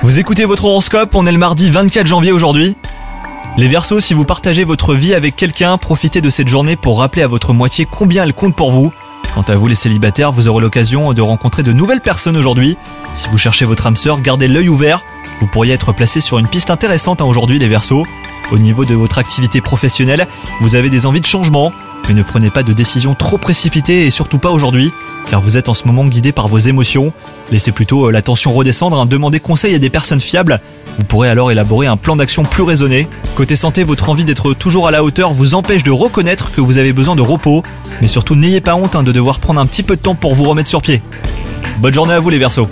Vous écoutez votre horoscope, on est le mardi 24 janvier aujourd'hui. Les Verseaux, si vous partagez votre vie avec quelqu'un, profitez de cette journée pour rappeler à votre moitié combien elle compte pour vous. Quant à vous les célibataires, vous aurez l'occasion de rencontrer de nouvelles personnes aujourd'hui. Si vous cherchez votre âme sœur, gardez l'œil ouvert. Vous pourriez être placé sur une piste intéressante hein, aujourd'hui les Verseaux. Au niveau de votre activité professionnelle, vous avez des envies de changement, mais ne prenez pas de décisions trop précipitées et surtout pas aujourd'hui, car vous êtes en ce moment guidé par vos émotions. Laissez plutôt euh, la tension redescendre, hein, demandez conseil à des personnes fiables. Vous pourrez alors élaborer un plan d'action plus raisonné. Côté santé, votre envie d'être toujours à la hauteur vous empêche de reconnaître que vous avez besoin de repos, mais surtout n'ayez pas honte hein, de devoir prendre un petit peu de temps pour vous remettre sur pied. Bonne journée à vous les Verseaux